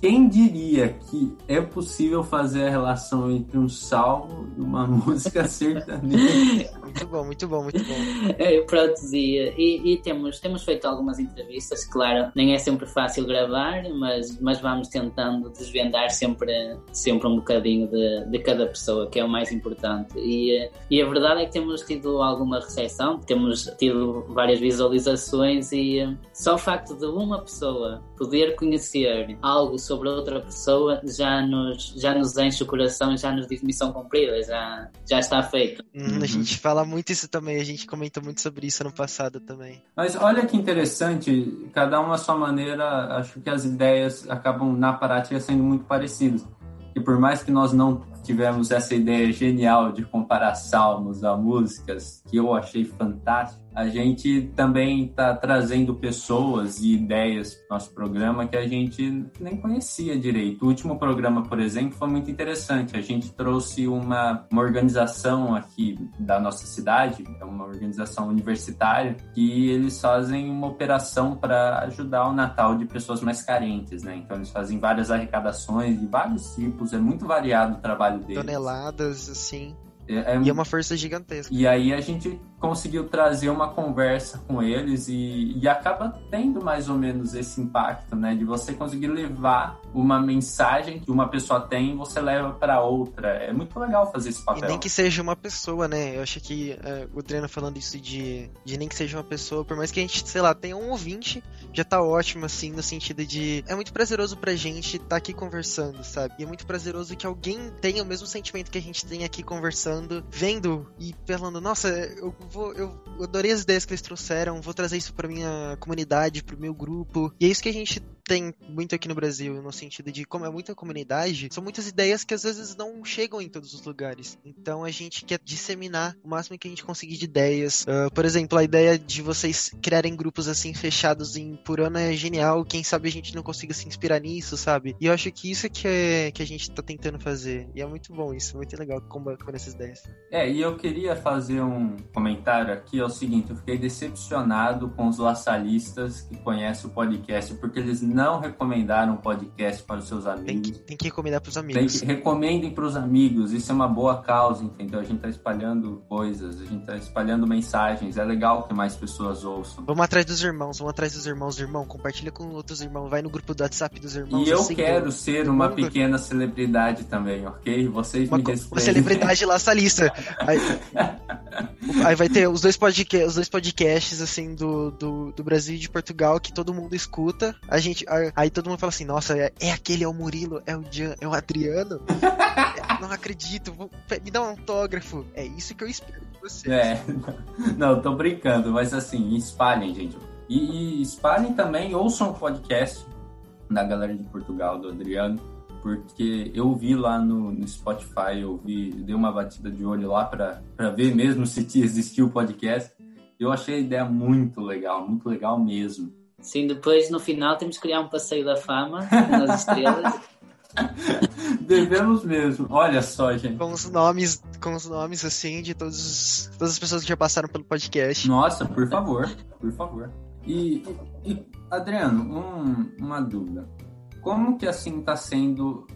Quem diria que é possível fazer a relação entre um salmo e uma música sertaneja? muito bom, muito bom, muito bom. É, pronto, e, e, e, temos, temos feito algumas entrevistas, claro, nem é sempre fácil gravar, mas, mas vamos tentando desvendar sempre, sempre um bocadinho de, de cada pessoa, que é o mais importante. E, e a verdade é que temos tido alguma recepção, temos tido várias visualizações e só o facto de uma pessoa poder conhecer algo sobre outra pessoa já nos, já nos enche o coração, já nos diz missão cumprida, já, já está feito. Uhum. A gente fala muito isso também, a gente comentou muito sobre isso ano passado também. Mas olha que interessante, cada um à sua maneira, acho que as ideias acabam na prática sendo muito parecidas. E por mais que nós não tivemos essa ideia genial de comparar salmos a músicas, que eu achei fantástico, a gente também está trazendo pessoas e ideias para o nosso programa que a gente nem conhecia direito. O último programa, por exemplo, foi muito interessante. A gente trouxe uma, uma organização aqui da nossa cidade, é uma organização universitária, que eles fazem uma operação para ajudar o Natal de pessoas mais carentes, né? Então eles fazem várias arrecadações de vários tipos, é muito variado o trabalho deles. Toneladas, assim. É, é, e é uma força gigantesca. E aí a gente conseguiu trazer uma conversa com eles e, e, acaba tendo mais ou menos esse impacto, né? De você conseguir levar uma mensagem que uma pessoa tem e você leva para outra. É muito legal fazer esse papel. E nem que seja uma pessoa, né? Eu acho que é, o Adriano falando isso de, de nem que seja uma pessoa, por mais que a gente, sei lá, tenha um ouvinte, já tá ótimo, assim, no sentido de. É muito prazeroso pra gente estar tá aqui conversando, sabe? E é muito prazeroso que alguém tenha o mesmo sentimento que a gente tem aqui conversando, vendo e falando, nossa, eu vou, eu, adorei as ideias que eles trouxeram, vou trazer isso pra minha comunidade, pro meu grupo. E é isso que a gente tem muito aqui no Brasil, no sentido de como é muita comunidade, são muitas ideias que às vezes não chegam em todos os lugares. Então a gente quer disseminar o máximo que a gente conseguir de ideias. Uh, por exemplo, a ideia de vocês criarem grupos assim fechados em por ano é genial. Quem sabe a gente não consiga se inspirar nisso, sabe? E eu acho que isso é que, é, que a gente tá tentando fazer. E é muito bom isso, muito legal combater essas ideias. É, e eu queria fazer um comentário aqui, é o seguinte, eu fiquei decepcionado com os laçalistas que conhecem o podcast, porque eles não recomendaram o podcast para os seus amigos. Tem que, tem que recomendar para os amigos. Que, recomendem para os amigos, isso é uma boa causa, entendeu? A gente está espalhando coisas, a gente está espalhando mensagens, é legal que mais pessoas ouçam. Vamos atrás dos irmãos, vamos atrás dos irmãos, irmão, compartilha com outros irmãos, vai no grupo do WhatsApp dos irmãos. E eu assim, quero ser uma pequena celebridade também, ok? Vocês uma, me respeitem. Uma celebridade laçalista. Aí, aí vai ter os dois, podcasts, os dois podcasts, assim, do, do, do, Brasil e de Portugal que todo mundo escuta. A gente, aí todo mundo fala assim, nossa, é, é aquele, é o Murilo, é o, Jean, é o Adriano? não acredito, vou, me dá um autógrafo. É isso que eu espero de vocês. É, não, tô brincando, mas assim, espalhem, gente. E, e espalhem também, ouçam o podcast. da galera de Portugal, do Adriano, porque eu vi lá no, no Spotify, eu vi, dei uma batida de olho lá para ver mesmo se existia o podcast. Eu achei a ideia muito legal, muito legal mesmo. Sim, depois no final temos que criar um passeio da fama nas estrelas. Devemos mesmo. Olha só, gente. Com os nomes, com os nomes assim de todos, todas as pessoas que já passaram pelo podcast. Nossa, por favor, por favor. E, e Adriano, um, uma dúvida. Como que assim está sendo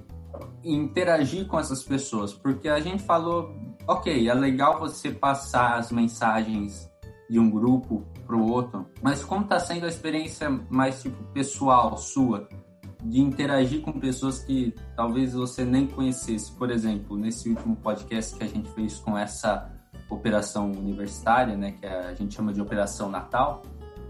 interagir com essas pessoas? Porque a gente falou, ok, é legal você passar as mensagens de um grupo para o outro, mas como está sendo a experiência mais tipo pessoal sua? de interagir com pessoas que talvez você nem conhecesse. Por exemplo, nesse último podcast que a gente fez com essa operação universitária, né, que a gente chama de Operação Natal,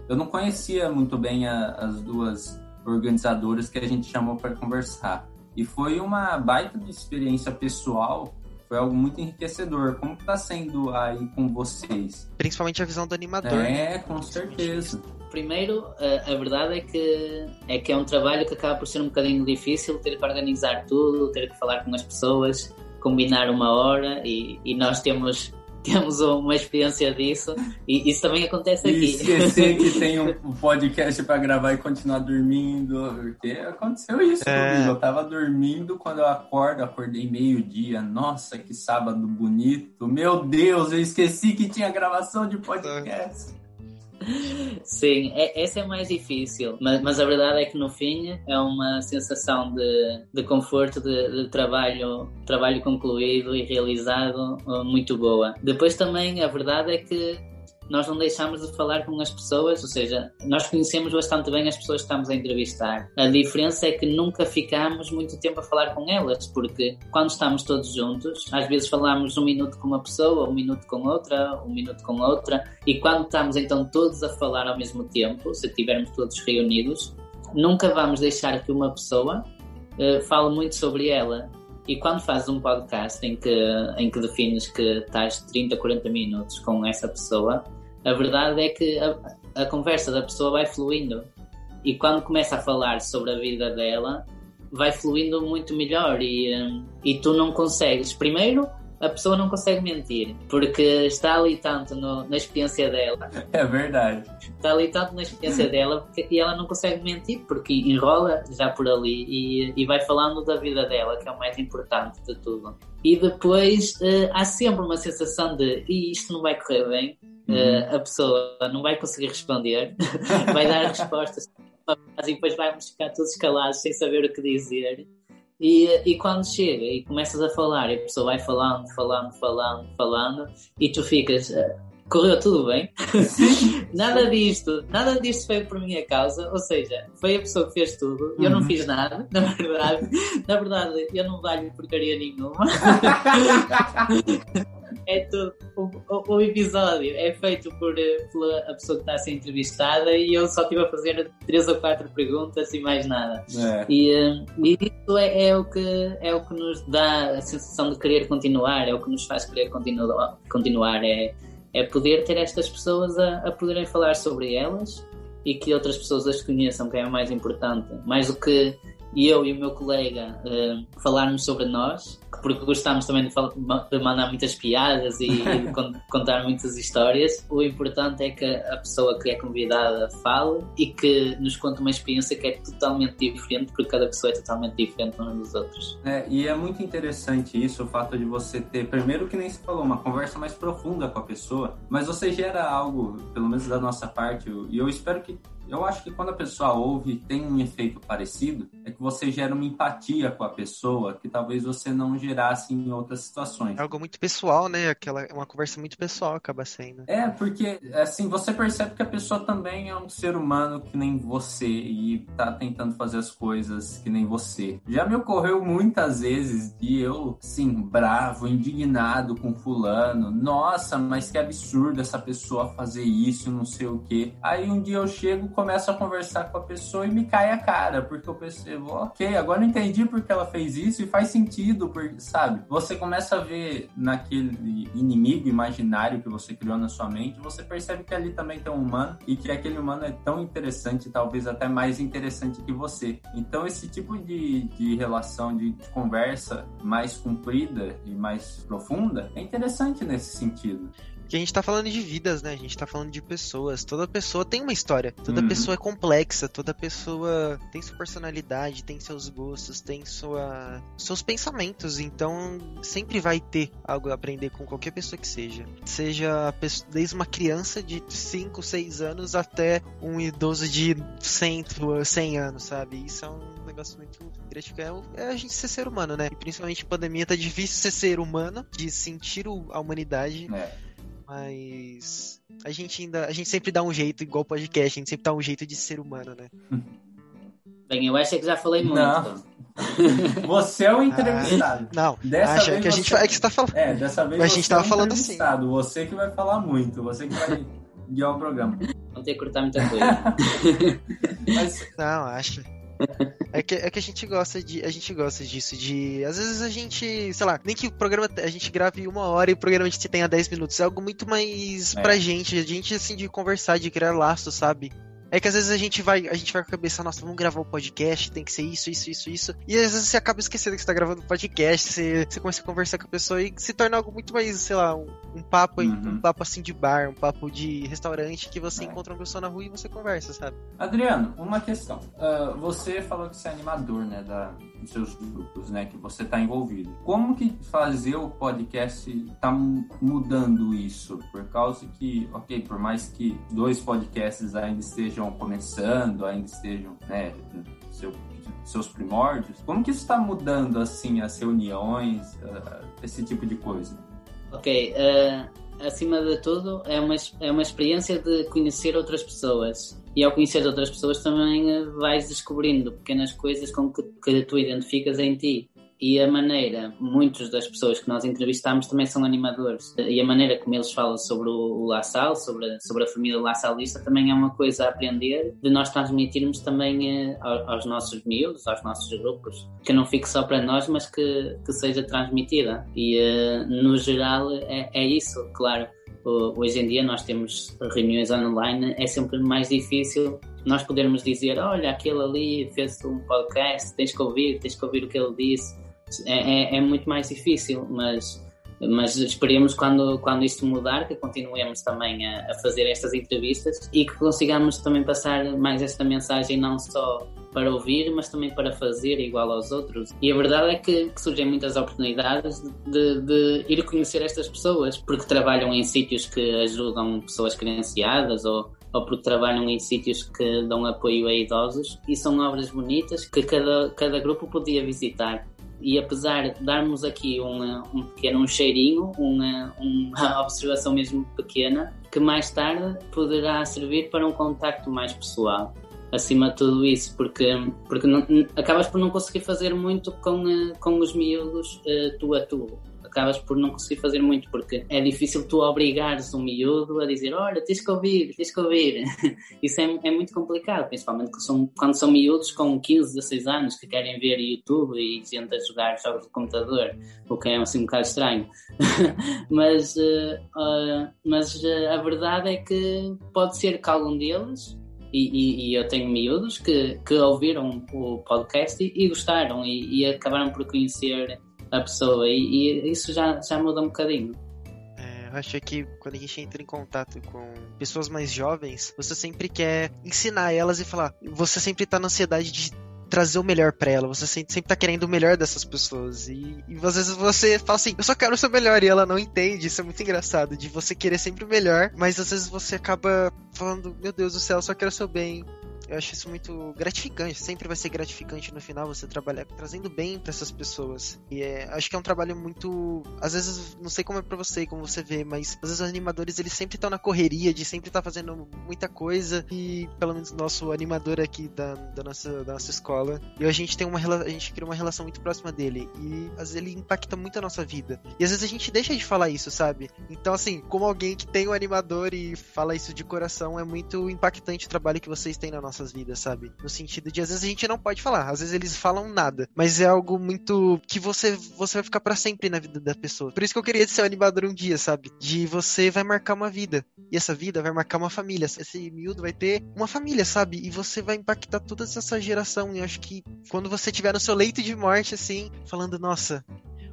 eu não conhecia muito bem a, as duas organizadoras que a gente chamou para conversar. E foi uma baita de experiência pessoal foi algo muito enriquecedor. Como está sendo aí com vocês? Principalmente a visão do animador. É, com certeza. Primeiro, a, a, verdade é que, é que é um trabalho que acaba por ser um bocadinho difícil, ter que organizar tudo, ter que falar com as pessoas, combinar uma hora e, e nós temos temos uma experiência disso e isso também acontece aqui. E esquecer que tem um podcast para gravar e continuar dormindo, porque aconteceu isso é... comigo. Eu tava dormindo quando eu acordo, acordei meio-dia. Nossa, que sábado bonito. Meu Deus, eu esqueci que tinha gravação de podcast. Sim, é, esse é mais difícil, mas, mas, a verdade é que no fim é uma sensação de, de conforto, de, de trabalho, trabalho concluído e realizado uh, muito boa. Depois também a verdade é que nós não deixamos de falar com as pessoas, ou seja, nós conhecemos bastante bem as pessoas que estamos a entrevistar. A diferença é que nunca ficamos muito tempo a falar com elas, porque quando estamos todos juntos, às vezes falamos um minuto com uma pessoa, um minuto com outra, um minuto com outra, e quando estamos então todos a falar ao mesmo tempo, se estivermos todos reunidos, nunca vamos deixar que uma pessoa uh, fale muito sobre ela. E quando fazes um podcast em que, em que defines que estás 30, 40 minutos com essa pessoa, a verdade é que a, a conversa da pessoa vai fluindo. E quando começa a falar sobre a vida dela, vai fluindo muito melhor. E, hum, e tu não consegues. Primeiro, a pessoa não consegue mentir, porque está ali tanto no, na experiência dela. É verdade. Está ali tanto na experiência dela e ela não consegue mentir, porque enrola já por ali e, e vai falando da vida dela, que é o mais importante de tudo. E depois uh, há sempre uma sensação de isto não vai correr bem, uh, a pessoa não vai conseguir responder, vai dar respostas e depois vamos ficar todos calados sem saber o que dizer. E, e quando chega e começas a falar e a pessoa vai falando, falando, falando, falando e tu ficas, uh, correu tudo bem? nada disto, nada disto foi por minha causa, ou seja, foi a pessoa que fez tudo, eu não uhum. fiz nada, na verdade, na verdade eu não valho porcaria nenhuma. é tudo. O, o, o, episódio é feito por, eh, pela a pessoa que está a ser entrevistada e eu só estive a fazer três ou quatro perguntas e mais nada. É. E, eh, e isso é, é, o que, é o que nos dá a sensação de querer continuar, é o que nos faz querer continuar. continuar é, é poder ter estas pessoas a, a poderem falar sobre elas e que outras pessoas as conheçam, que é o mais importante. Mais do que eu e o meu colega uh, falarmos sobre nós, porque gostamos também de, de mandar muitas piadas e, e de contar muitas histórias. O importante é que a pessoa que é convidada fale e que nos conte uma experiência que é totalmente diferente, porque cada pessoa é totalmente diferente uns dos outros. É, e é muito interessante isso, o fato de você ter, primeiro que nem se falou, uma conversa mais profunda com a pessoa, mas você gera algo, pelo menos da nossa parte, e eu espero que eu acho que quando a pessoa ouve tem um efeito parecido, é que você gera uma empatia com a pessoa que talvez você não gerasse em outras situações. É algo muito pessoal, né? Aquela, é uma conversa muito pessoal acaba sendo. É, porque assim, você percebe que a pessoa também é um ser humano que nem você e tá tentando fazer as coisas que nem você. Já me ocorreu muitas vezes de eu, sim, bravo, indignado com fulano. Nossa, mas que absurdo essa pessoa fazer isso, não sei o quê. Aí um dia eu chego começo a conversar com a pessoa e me cai a cara, porque eu percebo, ok, agora eu entendi porque ela fez isso e faz sentido, porque, sabe? Você começa a ver naquele inimigo imaginário que você criou na sua mente, você percebe que ali também tem um humano e que aquele humano é tão interessante, talvez até mais interessante que você. Então, esse tipo de, de relação, de, de conversa mais comprida e mais profunda é interessante nesse sentido. Que a gente tá falando de vidas, né? A gente tá falando de pessoas. Toda pessoa tem uma história. Toda uhum. pessoa é complexa. Toda pessoa tem sua personalidade, tem seus gostos, tem sua... seus pensamentos. Então, sempre vai ter algo a aprender com qualquer pessoa que seja. Seja desde uma criança de 5, 6 anos até um idoso de 100, 100 anos, sabe? Isso é um negócio muito gratificante. É a gente ser ser humano, né? E principalmente em pandemia tá difícil ser ser humano, de sentir a humanidade. É mas a gente ainda. A gente sempre dá um jeito, igual podcast, a gente sempre dá um jeito de ser humano, né? Bem, eu acho que já falei muito. Não. Você é o entrevistado. Ah, não, dessa acha vez que a gente você... é que você tá falando. É, dessa vez Mas a gente tava é falando assim. Você que vai falar muito, você que vai guiar o programa. Não ter que cortar muita coisa. Mas... Não, acho. É que, é que a gente gosta de. A gente gosta disso, de. Às vezes a gente, sei lá, nem que o programa a gente grave uma hora e o programa a gente tenha 10 minutos. É algo muito mais é. pra gente. A gente, assim, de conversar, de criar laços, sabe? É que às vezes a gente vai, a gente vai com a cabeça, nossa, vamos gravar o um podcast, tem que ser isso, isso, isso, isso. E às vezes você acaba esquecendo que você tá gravando um podcast, você, você começa a conversar com a pessoa e se torna algo muito mais, sei lá, um, um papo, uhum. um papo assim de bar, um papo de restaurante que você é. encontra uma pessoa na rua e você conversa, sabe? Adriano, uma questão. Uh, você falou que você é animador, né, da, dos seus grupos, né, que você tá envolvido. Como que fazer o podcast tá mudando isso? Por causa que, ok, por mais que dois podcasts ainda estejam estejam começando, ainda estejam, né, seu, seus primórdios, como que isso está mudando, assim, as reuniões, uh, esse tipo de coisa? Ok, uh, acima de tudo, é uma, é uma experiência de conhecer outras pessoas. E ao conhecer outras pessoas também uh, vais descobrindo pequenas coisas com que, que tu identificas em ti e a maneira, muitas das pessoas que nós entrevistamos também são animadores, e a maneira como eles falam sobre o, La Salle, sobre, a, sobre a família La Salista, também é uma coisa a aprender de nós transmitirmos também eh, aos nossos miúdos, aos nossos grupos, que não fique só para nós, mas que, que seja transmitida. E eh, no geral é, é isso, claro. Hoje em dia nós temos reuniões online, é sempre mais difícil nós podermos dizer, olha, aquele ali fez um podcast, tens que ouvir, tens que ouvir o que ele disse é, é, é muito mais difícil, mas mas esperemos quando, quando isto mudar que continuemos também a, a, fazer estas entrevistas e que consigamos também passar mais esta mensagem não só para ouvir, mas também para fazer igual aos outros. E a verdade é que, que surgem muitas oportunidades de, de, ir conhecer estas pessoas, porque trabalham em sítios que ajudam pessoas credenciadas ou, ou porque trabalham em sítios que dão apoio a idosos e são obras bonitas que cada, cada grupo podia visitar e apesar de darmos aqui um, pequeno um cheirinho, uma, uma observação mesmo pequena, que mais tarde poderá servir para um contacto mais pessoal. Acima de tudo isso, porque, porque não, acabas por não conseguir fazer muito com, eh, com os miúdos uh, tu a tu acabas por não conseguir fazer muito, porque é difícil tu obrigares um miúdo a dizer: Olha, tens que ouvir, tens que ouvir. Isso é, é muito complicado, principalmente quando são, quando são miúdos com 15, 16 anos que querem ver YouTube e gente a jogar jogos de computador, o que é assim um bocado estranho. mas uh, mas uh, a verdade é que pode ser que algum deles e, e, e, eu tenho miúdos que, que ouviram o podcast e, e gostaram e, acabaram por conhecer a pessoa e, e isso já, já muda um bocadinho. É, eu acho que quando a gente entra em contato com pessoas mais jovens, você sempre quer ensinar elas e falar. Você sempre tá na ansiedade de trazer o melhor para ela. Você sempre, tá querendo o melhor dessas pessoas. E, e às vezes você fala assim, eu só quero o seu melhor, e ela não entende. Isso é muito engraçado, de você querer sempre o melhor, mas às vezes você acaba falando, meu Deus do céu, eu só quero o seu bem Eu acho isso muito gratificante. Sempre vai ser gratificante no final você trabalhar trazendo bem para essas pessoas. E é, acho que é um trabalho muito. Às vezes, não sei como é pra você, como você vê, mas às vezes os animadores eles sempre estão na correria de sempre estar tá fazendo muita coisa. E pelo menos nosso animador aqui da, da, nossa, da nossa escola, e a gente tem uma a gente cria uma relação muito próxima dele. E às vezes ele impacta muito a nossa vida. E às vezes a gente deixa de falar isso, sabe? Então, assim, como alguém que tem um animador e fala isso de coração, é muito impactante o trabalho que vocês têm na nossas vidas, sabe? No sentido de às vezes a gente não pode falar, às vezes eles falam nada, mas é algo muito que você você vai ficar para sempre na vida da pessoa. Por isso que eu queria ser um animador um dia, sabe? De você vai marcar uma vida e essa vida vai marcar uma família. Esse miúdo vai ter uma família, sabe? E você vai impactar toda essa geração. E eu acho que quando você estiver no seu leito de morte, assim, falando, nossa,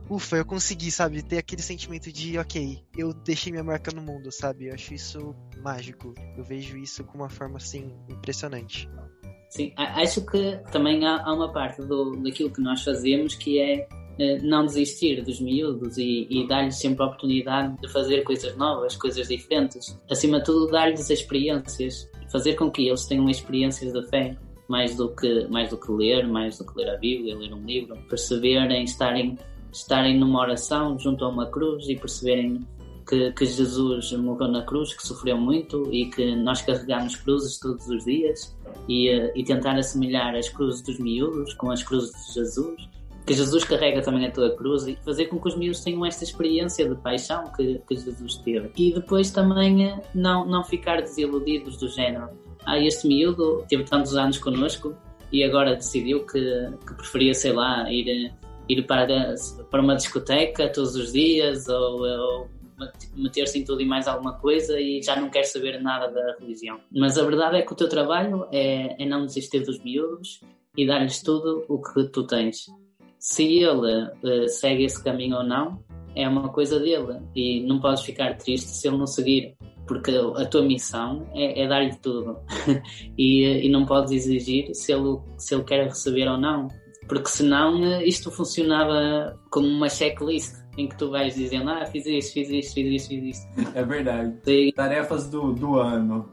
ufa, eu consegui, sabe? Ter aquele sentimento de, ok, eu deixei minha marca no mundo, sabe? Eu acho isso mágico. Eu vejo isso com uma forma, assim, impressionante. Sim, acho que também há, uma parte do, daquilo que nós fazemos que é eh, não desistir dos miúdos e, e dar-lhes sempre a oportunidade de fazer coisas novas, coisas diferentes. Acima de tudo, dar-lhes experiências, fazer com que eles tenham experiências de fé, mais do que mais do que ler, mais do que ler a Bíblia, ler um livro, perceberem, estarem estarem numa oração junto a uma cruz e perceberem que, que, Jesus morreu na cruz, que sofreu muito e que nós carregamos cruzes todos os dias e, eh, e tentar assemelhar as cruzes dos miúdos com as cruzes de Jesus, que Jesus carrega também a tua cruz e fazer com que os miúdos tenham esta experiência de paixão que, que Jesus teve. E depois também eh, não, não ficar desiludidos do género. Ah, este miúdo teve tantos anos connosco e agora decidiu que, que preferia, sei lá, ir eh, ir para, para uma discoteca todos os dias ou, ou meter-se em tudo e mais alguma coisa e já não quer saber nada da religião. Mas a verdade é que o teu trabalho é, é não desistir dos miúdos e dar-lhes tudo o que tu tens. Se ele uh, segue esse caminho ou não, é uma coisa dele e não podes ficar triste se ele não seguir, porque a tua missão é, é dar-lhe tudo e, e não podes exigir se ele, se ele quer receber ou não porque senão eh, isto funcionava como uma checklist em que tu vais dizendo, ah, fiz isso, fiz isso, fiz isso, fiz isso. É verdade. Tarefas do, do ano.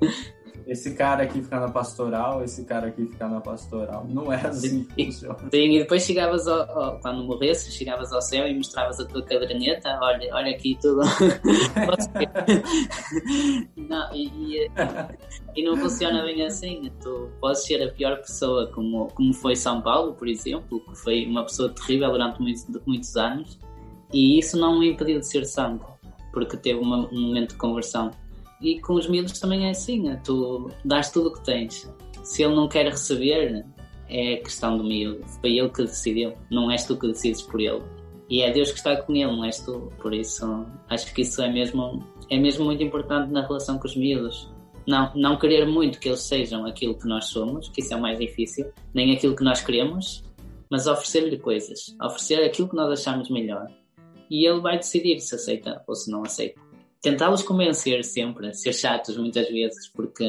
esse cara aqui ficar na pastoral, esse cara aqui ficar na pastoral. Não é assim que funciona. Sim, e depois chegavas ao, ao, quando morresse, chegavas ao céu e mostravas a tua caderneta, olha, olha aqui tudo. não, e, e, e, não funciona bem assim. Tu podes ser a pior pessoa, como, como foi São Paulo, por exemplo, que foi uma pessoa terrível durante muitos, muitos anos, e isso não o impediu de ser santo, porque teve uma, um momento de conversão e com os miúdos também é assim, né? tu dás tudo o que tens. Se ele não quer receber, é questão do miúdo. Foi ele que decidiu, não és tu que decides por ele. E é Deus que está com ele, não és tu. Por isso, acho que isso é mesmo, é mesmo muito importante na relação com os miúdos. Não, não querer muito que eles sejam aquilo que nós somos, que isso é o mais difícil, nem aquilo que nós queremos, mas oferecer-lhe coisas, oferecer aquilo que nós achamos melhor. E ele vai decidir se aceita ou se não aceita tentá-los convencer sempre, ser chatos muitas vezes, porque,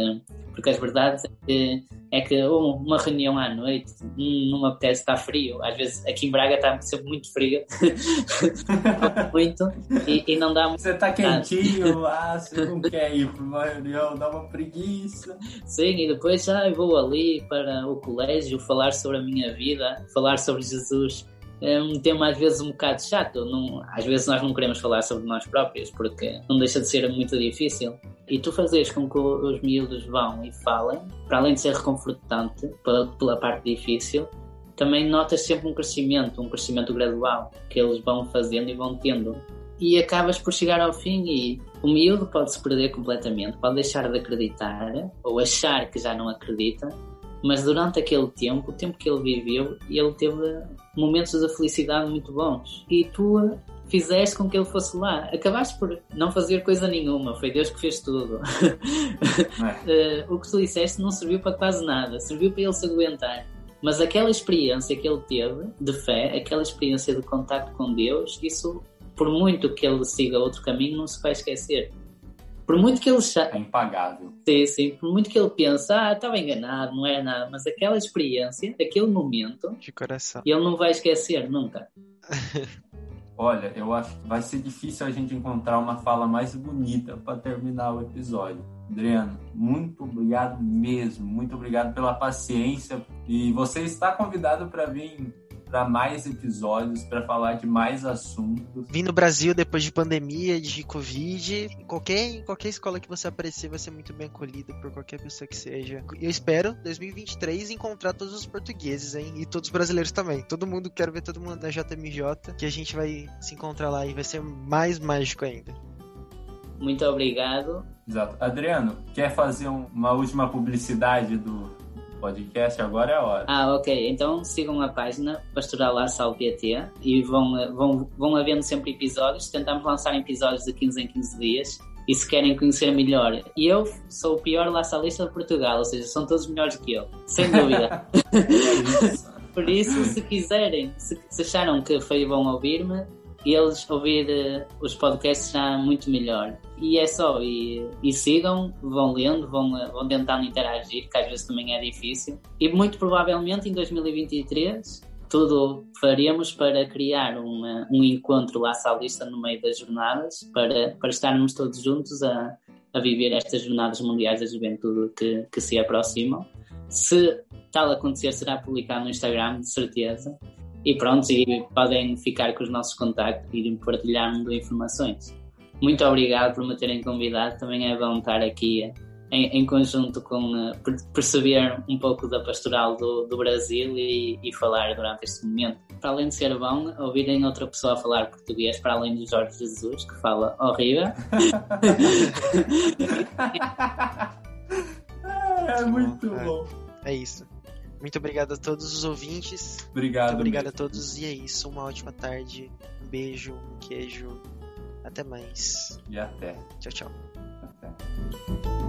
porque as verdades é que, é que uma reunião à noite não me apetece estar frio. Às vezes aqui em Braga está sempre muito frio, muito, e, e, não dá Você está quentinho, ah, você não quer ir para uma reunião, dá uma preguiça. Sim, e depois já vou ali para o colégio falar sobre a minha vida, falar sobre Jesus é um tema às vezes um bocado chato. Não, às vezes nós não queremos falar sobre nós próprios porque não deixa de ser muito difícil. E tu fazes com que os miúdos vão e falem, para além de ser reconfortante pela, pela parte difícil, também notas sempre um crescimento, um crescimento gradual que eles vão fazendo e vão tendo. E acabas por chegar ao fim e o miúdo pode se perder completamente, pode deixar de acreditar ou achar que já não acredita, mas durante aquele tempo, o tempo que ele viveu, ele teve momentos de felicidade muito bons. E tu fizeste com que ele fosse lá. Acabaste por não fazer coisa nenhuma, foi Deus que fez tudo. É. uh, o que tu disseste não serviu para quase nada, serviu para ele se aguentar. Mas aquela experiência que ele teve de fé, aquela experiência de contato com Deus, isso, por muito que ele siga outro caminho, não se vai esquecer. Por muito que ele. É impagável. Sim, sim. Por muito que ele pense, ah, estava enganado, não é nada. Mas aquela experiência, aquele momento. De coração. Ele não vai esquecer nunca. Olha, eu acho que vai ser difícil a gente encontrar uma fala mais bonita para terminar o episódio. Adriano, muito obrigado mesmo, muito obrigado pela paciência e você está convidado para vir para mais episódios, para falar de mais assuntos. Vim no Brasil depois de pandemia, de Covid. Em qualquer, em qualquer escola que você aparecer, vai ser muito bem acolhido por qualquer pessoa que seja. Eu espero, 2023, encontrar todos os portugueses, hein? E todos os brasileiros também. Todo mundo, quero ver todo mundo da JMJ, que a gente vai se encontrar lá e vai ser mais mágico ainda. Muito obrigado. Exato. Adriano, quer fazer uma última publicidade do, podcast, agora é a hora. Ah, ok. Então sigam a página Pastoral Laçal PT e vão, vão, vão havendo sempre episódios. Tentamos lançar episódios de 15 em 15 dias. E se querem conhecer melhor, eu sou o pior laçalista de Portugal, ou seja, são todos melhores que eu, sem dúvida. Por isso, se quiserem, se, se acharam que foi bom ouvir-me, e eles ouvir uh, os podcasts já muito melhor. E é só, e, e sigam, vão lendo, vão, vão tentando interagir, que às vezes também é difícil. E muito provavelmente em 2023 tudo faremos para criar uma, um encontro lá salista no meio das jornadas, para, para estarmos todos juntos a, a viver estas jornadas mundiais da juventude que, que se aproximam. Se tal acontecer, será publicado no Instagram, de certeza. E pronto, e podem ficar com os nossos contactos e ir partilhando informações. Muito obrigado por me terem convidado. Também é bom estar aqui em, em conjunto com uh, perceber um pouco da pastoral do, do Brasil e, e, falar durante este momento. Para além de ser bom, ouvirem outra pessoa falar português, para além de Jorge Jesus, que fala horrível. é muito bom. É isso. Muito obrigado a todos os ouvintes. Obrigado. Muito obrigado mesmo. a todos. E é isso. Uma ótima tarde. Um beijo, um queijo. Até mais. E até. Tchau, tchau. Até.